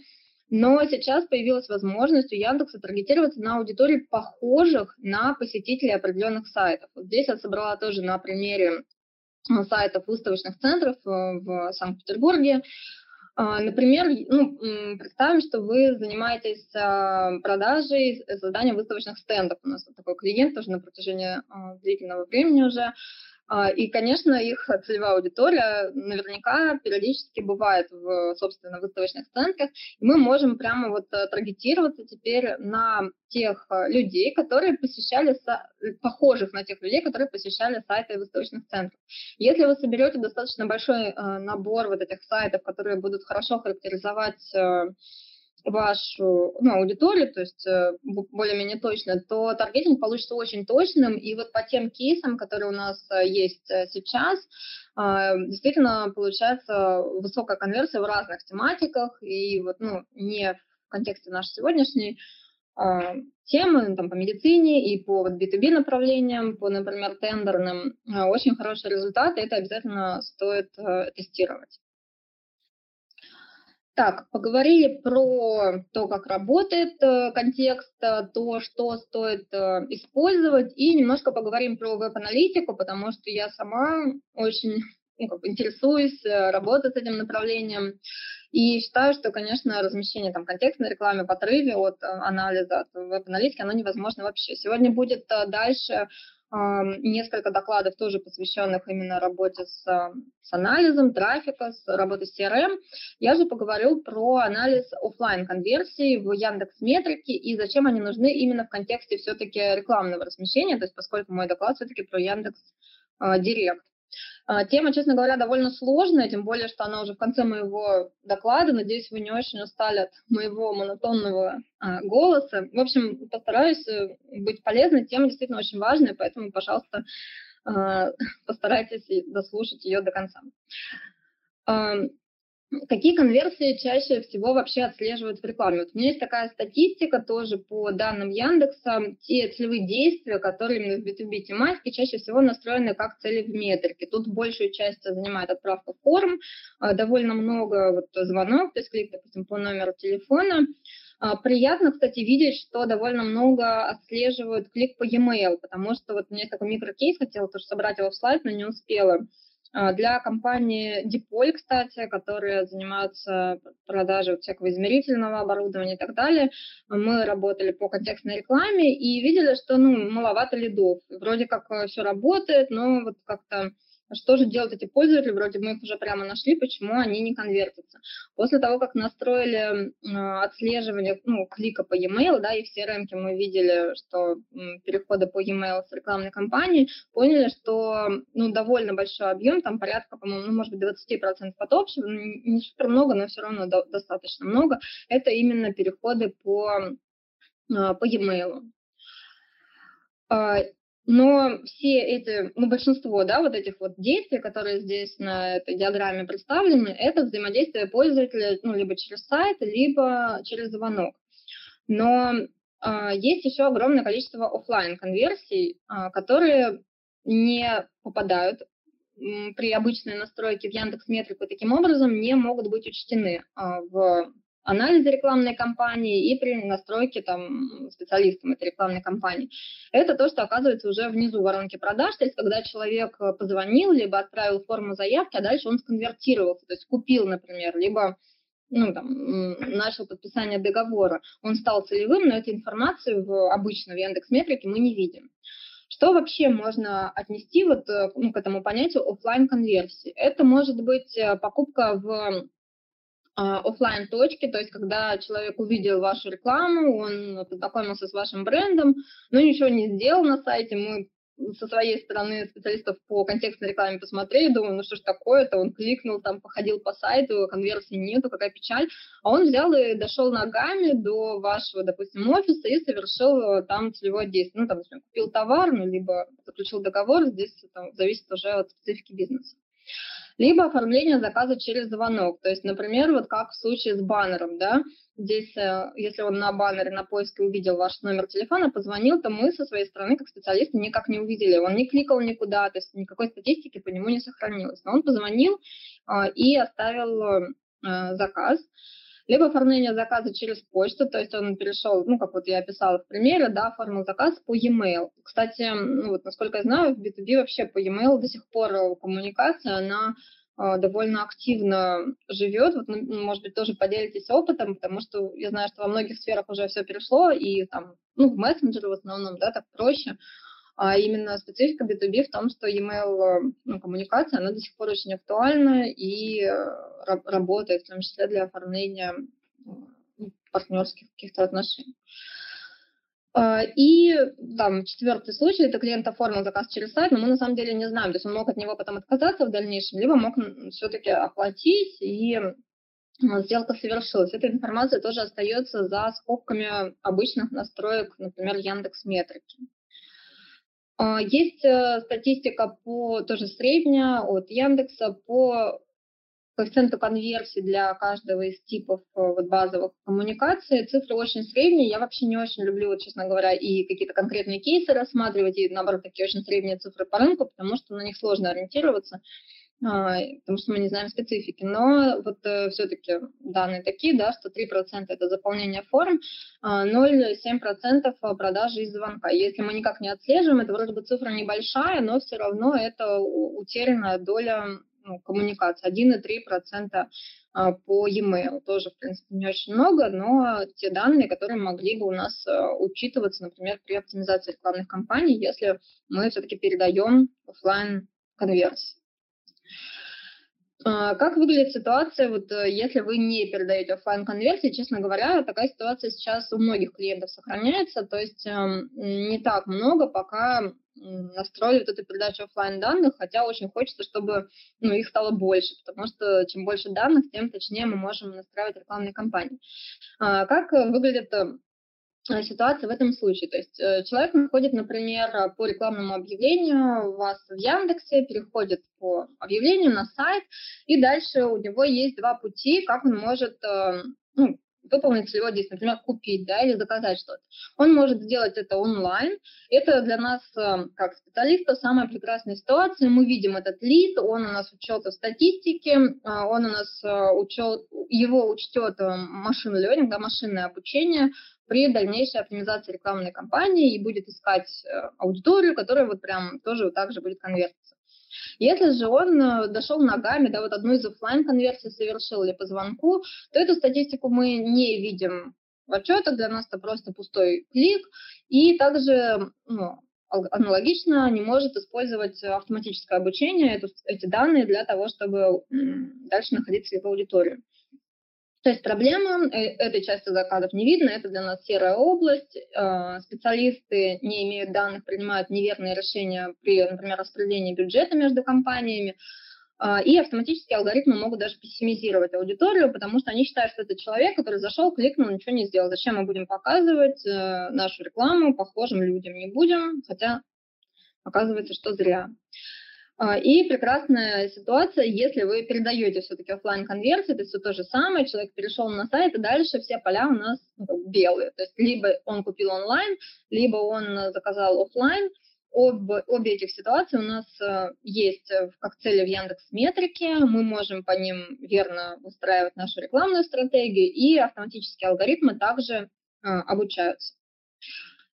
Но сейчас появилась возможность у Яндекса таргетироваться на аудитории, похожих на посетителей определенных сайтов. Вот здесь я собрала тоже на примере сайтов выставочных центров э, в Санкт-Петербурге. А, например, ну, представим, что вы занимаетесь а, продажей, созданием выставочных стендов. У нас такой клиент тоже на протяжении а, длительного времени уже. А, и, конечно, их целевая аудитория наверняка периодически бывает в, собственно, выставочных центрах. И мы можем прямо вот э, таргетироваться теперь на тех э, людей, которые посещали, похожих на тех людей, которые посещали сайты выставочных центров. Если вы соберете достаточно большой э, набор вот этих сайтов, которые будут хорошо характеризовать вашу ну, аудиторию, то есть э, более-менее точно, то таргетинг получится очень точным. И вот по тем кейсам, которые у нас э, есть э, сейчас, действительно получается высокая конверсия в разных тематиках. И вот ну, не в контексте нашей сегодняшней темы, там, по медицине и по вот, B2B направлениям, по, например, тендерным, очень хорошие результаты, это обязательно стоит тестировать. Так, поговорили про то, как работает э, контекст, э, то, что стоит э, использовать, и немножко поговорим про веб-аналитику, потому что я сама очень ну, как, интересуюсь, работаю с этим направлением. И считаю, что, конечно, размещение там, контекстной рекламы в отрыве от анализа, веб-аналитики, оно невозможно вообще. Сегодня будет дальше несколько докладов тоже посвященных именно работе с, с анализом трафика, с работой с CRM. Я же поговорю про анализ офлайн конверсии в Яндекс Метрике и зачем они нужны именно в контексте все-таки рекламного размещения, то есть поскольку мой доклад все-таки про Яндекс Директ. А, тема, честно говоря, довольно сложная, тем более, что она уже в конце моего доклада. Надеюсь, вы не очень устали от моего монотонного а, голоса. В общем, постараюсь э, быть полезной. Тема действительно очень важная, поэтому, пожалуйста, а, постарайтесь дослушать ее до конца. Какие конверсии чаще всего вообще отслеживают в рекламе? Вот у меня есть такая статистика тоже по данным Яндекса. Те целевые действия, которые именно в B2B тематике чаще всего настроены как цели в метрике. Тут большую часть занимает отправка форм, а, довольно много вот звонок, то есть клик, допустим, по номеру телефона. А, приятно, кстати, видеть, что довольно много отслеживают клик по e-mail, потому что вот у меня есть такой микрокейс, хотела тоже собрать его в слайд, но не успела. А, для компании Dipol, кстати, которые занимаются продажей всякого измерительного оборудования и так далее, мы работали по контекстной рекламе и видели, что ну, маловато лидов. Вроде как э, все работает, но вот как-то что же делают эти пользователи, вроде мы их уже прямо нашли, почему они не конвертятся. После того, как настроили отслеживание ну, клика по e-mail, да, и все рынки мы видели, что переходы по e-mail с рекламной кампании, поняли, что ну, довольно большой объем, там порядка, по-моему, ну, может быть, 20% от общего, ну, не супер много, но все равно до- достаточно много, это именно переходы по, а, по e-mail. А, но все эти, ну, большинство, да, вот этих вот действий, которые здесь на этой диаграмме представлены, это взаимодействие пользователя, ну, либо через сайт, либо через звонок. Но э, есть еще огромное количество офлайн конверсий, э, которые не попадают при обычной настройке в Яндекс Метрику таким образом не могут быть учтены в анализа рекламной кампании и при настройке там, специалистом этой рекламной кампании. Это то, что оказывается уже внизу воронки продаж, то есть когда человек э, позвонил, либо отправил форму заявки, а дальше он сконвертировался, то есть купил, например, либо ну, там, начал подписание договора, он стал целевым, но эту информацию в, обычно в Яндекс.Метрике мы не видим. Что вообще можно отнести вот, э, ну, к этому понятию офлайн конверсии? Это может быть э, покупка в офлайн точки, то есть когда человек увидел вашу рекламу, он познакомился с вашим брендом, но ничего не сделал на сайте, мы со своей стороны специалистов по контекстной рекламе посмотрели, думаю, ну что ж такое-то, он кликнул, там, походил по сайту, конверсии нету, какая печаль, а он взял и дошел ногами до вашего, допустим, офиса и совершил там целевое действие. Ну, там, например, купил товар, ну, либо заключил договор, здесь там, зависит уже от специфики бизнеса либо оформление заказа через звонок. То есть, например, вот как в случае с баннером, да, здесь, э, если он на баннере на поиске увидел ваш номер телефона, позвонил, то мы со своей стороны, как специалисты, никак не увидели. Он не кликал никуда, то есть никакой статистики по нему не сохранилось. Но он позвонил э, и оставил э, заказ либо оформление заказа через почту, то есть он перешел, ну, как вот я описала в примере, да, оформил заказ по e-mail. Кстати, ну, вот, насколько я знаю, в B2B вообще по e-mail до сих пор коммуникация, она э, довольно активно живет. Вот, может быть, тоже поделитесь опытом, потому что я знаю, что во многих сферах уже все перешло, и там, ну, в мессенджеры в основном, да, так проще. А именно специфика B2B в том, что email ну, коммуникация, она до сих пор очень актуальна и работает, в том числе для оформления ну, партнерских каких-то отношений. А, и там четвертый случай, это клиент оформил заказ через сайт, но мы на самом деле не знаем, то есть он мог от него потом отказаться в дальнейшем, либо мог все-таки оплатить, и сделка совершилась. Эта информация тоже остается за скобками обычных настроек, например, Яндекс Метрики. А, есть э, статистика по тоже средняя от Яндекса по коэффициенту конверсии для каждого из типов э, вот, базовых коммуникаций. Цифры очень средние. Я вообще не очень люблю, вот, честно говоря, и какие-то конкретные кейсы рассматривать, и, наоборот, такие очень средние цифры по рынку, потому что на них сложно ориентироваться, потому что мы не знаем специфики. Но вот э, все-таки данные такие, да, что 3% это заполнение форм, 0,7% а продажи из звонка. Если мы никак не отслеживаем, это вроде бы цифра небольшая, но все равно это утерянная доля ну, коммуникации, 1,3% а, по e-mail. Тоже, в принципе, не очень много, но те данные, которые могли бы у нас а, учитываться, например, при оптимизации рекламных кампаний, если мы все-таки передаем офлайн конверсии. А, как выглядит ситуация, вот э, если вы не передаете офлайн конверсии? Честно говоря, такая ситуация сейчас у многих клиентов сохраняется, то есть эм, не так много, пока настроили вот эту передачу офлайн данных, хотя очень хочется, чтобы ну, их стало больше, потому что чем больше данных, тем точнее мы можем настраивать рекламные кампании. А, как выглядит э, ситуация в этом случае. То есть э, человек находит, например, по рекламному объявлению вас в Яндексе, переходит по объявлению на сайт, и дальше у него есть два пути, как он может э, ну, выполнить целевое действие, например, купить да, или заказать что-то. Он может сделать это онлайн. Это для нас, э, как специалистов, самая прекрасная ситуация. Мы видим этот лид, он у нас учет в статистике, он у нас учет, его учтет машин learning, да, машинное обучение, при дальнейшей оптимизации рекламной кампании и будет искать э, аудиторию, которая вот прям тоже вот так же будет конвертиться. Если же он э, дошел ногами, да, вот одну из офлайн конверсий совершил или по звонку, то эту статистику мы не видим в отчетах, для нас это просто пустой клик, и также ну, аналогично не может использовать автоматическое обучение, эту, эти данные для того, чтобы дальше находиться в аудитории. То есть проблема э, этой части заказов не видно, это для нас серая область. Э, специалисты не имеют данных, принимают неверные решения при, например, распределении бюджета между компаниями. Э, и автоматические алгоритмы могут даже пессимизировать аудиторию, потому что они считают, что это человек, который зашел, кликнул, ничего не сделал. Зачем мы будем показывать нашу рекламу похожим людям? Не будем, хотя оказывается, что зря. А, и прекрасная ситуация, если вы передаете все-таки офлайн конверсию, это все то же самое, человек перешел на сайт, и дальше все поля у нас ну, белые. То есть либо он купил онлайн, либо он заказал офлайн. Об, обе этих ситуации у нас э, есть как цели в Яндекс Метрике, мы можем по ним верно выстраивать нашу рекламную стратегию, и автоматические алгоритмы также э, обучаются.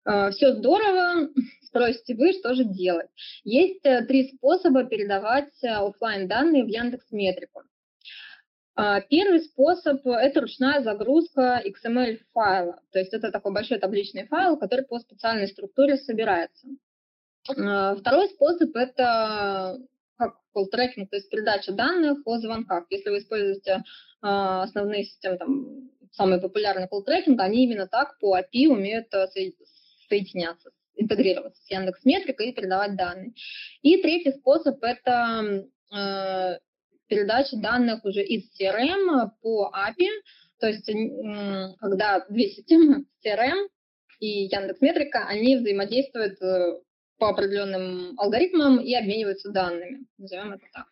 Э, все здорово, спросите вы, что же делать. Есть э, три способа передавать э, офлайн данные в Яндекс Метрику. А, первый способ – это ручная загрузка XML файла. То есть это такой большой табличный файл, который по специальной структуре собирается. А, второй способ – это как call tracking, то есть передача данных о звонках. Если вы используете а, основные системы, там, самые популярные call tracking, они именно так по API умеют соединяться интегрироваться с Яндекс Метрикой и передавать данные. И третий способ – это э, передача данных уже из CRM по API, то есть э, когда две системы CRM и Яндекс Метрика, они взаимодействуют э, по определенным алгоритмам и обмениваются данными, назовем это так.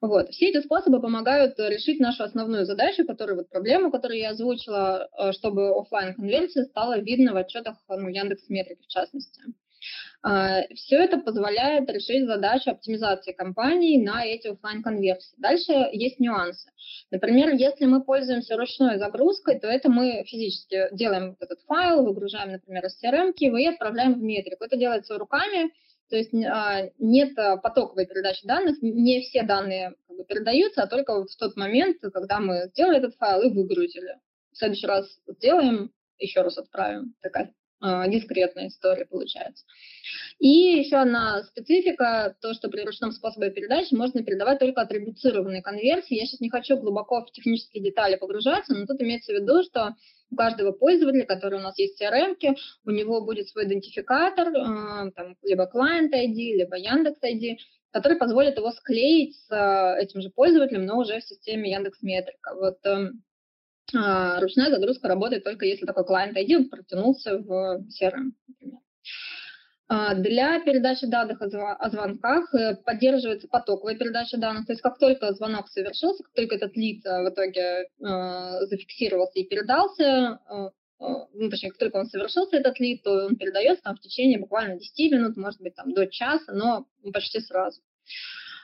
Вот. Все эти способы помогают решить нашу основную задачу, которую, вот проблему, которую я озвучила, э, чтобы офлайн конверсия стала видна в отчетах ну, Яндекс Метрики в частности. А, Все это позволяет решить задачу оптимизации компании на эти офлайн конверсии. Дальше есть нюансы. Например, если мы пользуемся ручной загрузкой, то это мы физически делаем этот файл, выгружаем, например, из CRM и отправляем в метрику. Это делается руками, то есть а, нет а, потоковой передачи данных, не все данные передаются, а только вот в тот момент, когда мы сделали этот файл и выгрузили. В следующий раз сделаем, еще раз отправим. Такая э, дискретная история получается. И еще одна специфика, то, что при ручном способе передачи можно передавать только атрибуцированные конверсии. Я сейчас не хочу глубоко в технические детали погружаться, но тут имеется в виду, что у каждого пользователя, который у нас есть в CRM, у него будет свой идентификатор, э, там, либо Client ID, либо Яндекс ID, который позволит его склеить с э, этим же пользователем, но уже в системе Яндекс Метрика. Вот э, ручная загрузка работает только если такой Client ID протянулся в CRM, например. Для передачи данных о звонках поддерживается потоковая передача данных. То есть как только звонок совершился, как только этот лид в итоге э, зафиксировался и передался, э, ну, точнее, как только он совершился, этот лид, то он передается там в течение буквально 10 минут, может быть, там до часа, но почти сразу.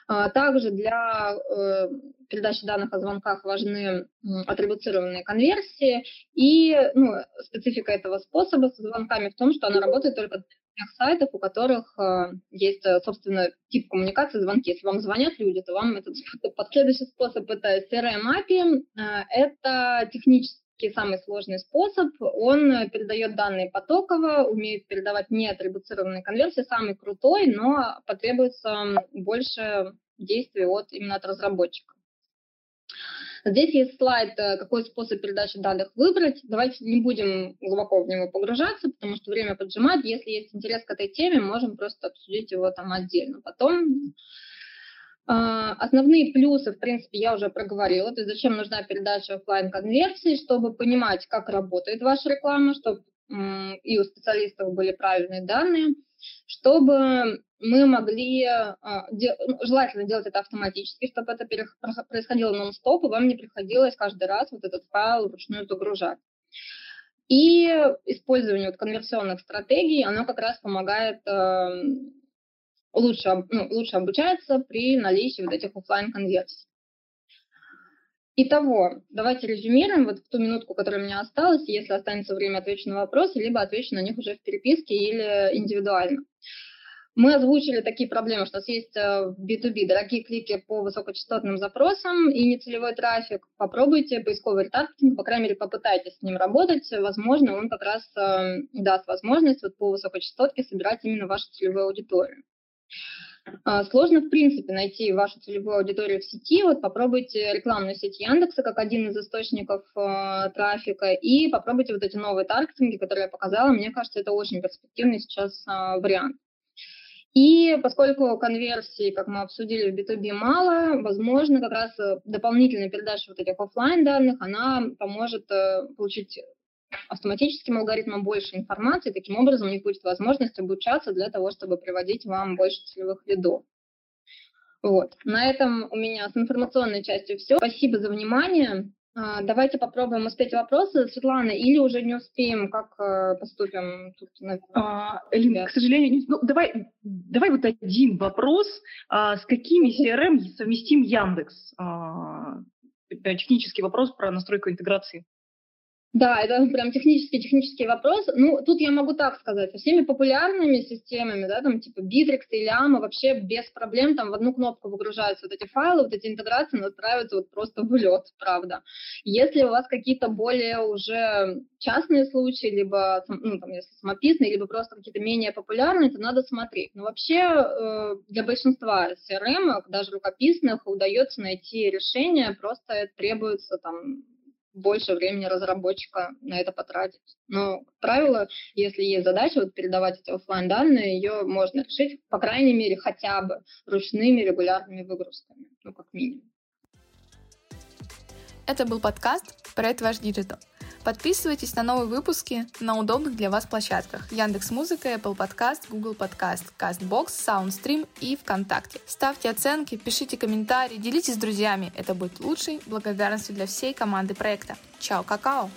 Также для э, передачи данных о звонках важны атрибуцированные конверсии, и ну, специфика этого способа со звонками в том, что она работает только для тех сайтов, у которых э, есть, э, собственно, тип коммуникации звонки. Если вам звонят люди, то вам этот последующий способ это CRM API. Это технически самый сложный способ. Он передает данные потоково, умеет передавать неатрибуцированные конверсии, самый крутой, но потребуется больше действий от именно от разработчика. Здесь есть слайд, э, какой способ передачи данных выбрать. Давайте не будем глубоко в него погружаться, потому что время поджимает. Если есть интерес к этой теме, можем просто обсудить его там отдельно. Потом Основные плюсы, в принципе, я уже проговорила. То есть зачем нужна передача офлайн конверсии, чтобы понимать, как работает ваша реклама, чтобы и у специалистов были правильные данные, чтобы мы могли, а, ну, желательно делать это автоматически, чтобы это происходило нон-стоп, и вам не приходилось каждый раз вот этот файл вручную загружать. И использование вот конверсионных стратегий, оно как раз помогает эм, лучше, ну, лучше обучается при наличии вот этих офлайн конверсий. Итого, давайте резюмируем вот в ту минутку, которая у меня осталась. Если останется время, отвечу на вопросы, либо отвечу на них уже в переписке или индивидуально. Мы озвучили такие проблемы, что у нас есть в B2B дорогие клики по высокочастотным запросам и нецелевой трафик. Попробуйте поисковый ретаргетинг, по крайней мере, попытайтесь с ним работать. Возможно, он как раз э, даст возможность вот по высокочастотке собирать именно вашу целевую аудиторию. А, сложно, в принципе, найти вашу целевую аудиторию в сети. Вот попробуйте рекламную сеть Яндекса как один из источников э, трафика и попробуйте вот эти новые таргетинги, которые я показала. Мне кажется, это очень перспективный сейчас э, вариант. И поскольку конверсии, как мы обсудили, в B2B мало, возможно, как раз э, дополнительная передача вот этих офлайн данных, она поможет э, получить автоматическим алгоритмам больше информации, таким образом у них будет возможность обучаться для того, чтобы приводить вам больше целевых лидов. Вот. На этом у меня с информационной частью все. Спасибо за внимание. А, давайте попробуем успеть вопросы, Светлана, или уже не успеем, как э, поступим тут? А, Элина, к сожалению, ну, давай, давай вот один вопрос. А, с какими CRM совместим Яндекс? А, технический вопрос про настройку интеграции. Да, это прям технический технический вопрос. Ну, тут я могу так сказать, со всеми популярными системами, да, там типа Bittrex или AMA вообще без проблем там в одну кнопку выгружаются вот эти файлы, вот эти интеграции настраиваются вот просто в лед, правда. Если у вас какие-то более уже частные случаи, либо, ну, там, если самописные, либо просто какие-то менее популярные, то надо смотреть. Но вообще э, для большинства CRM, даже рукописных, удается найти решение, просто требуется там больше времени разработчика на это потратить. Но, как правило, если есть задача вот передавать эти офлайн данные, ее можно решить, по крайней мере, хотя бы ручными регулярными выгрузками, ну, как минимум. Это был подкаст «Проект Ваш Digital». Подписывайтесь на новые выпуски на удобных для вас площадках Яндекс Музыка, Apple Podcast, Google Podcast, CastBox, SoundStream и ВКонтакте. Ставьте оценки, пишите комментарии, делитесь с друзьями. Это будет лучшей благодарностью для всей команды проекта. Чао, какао!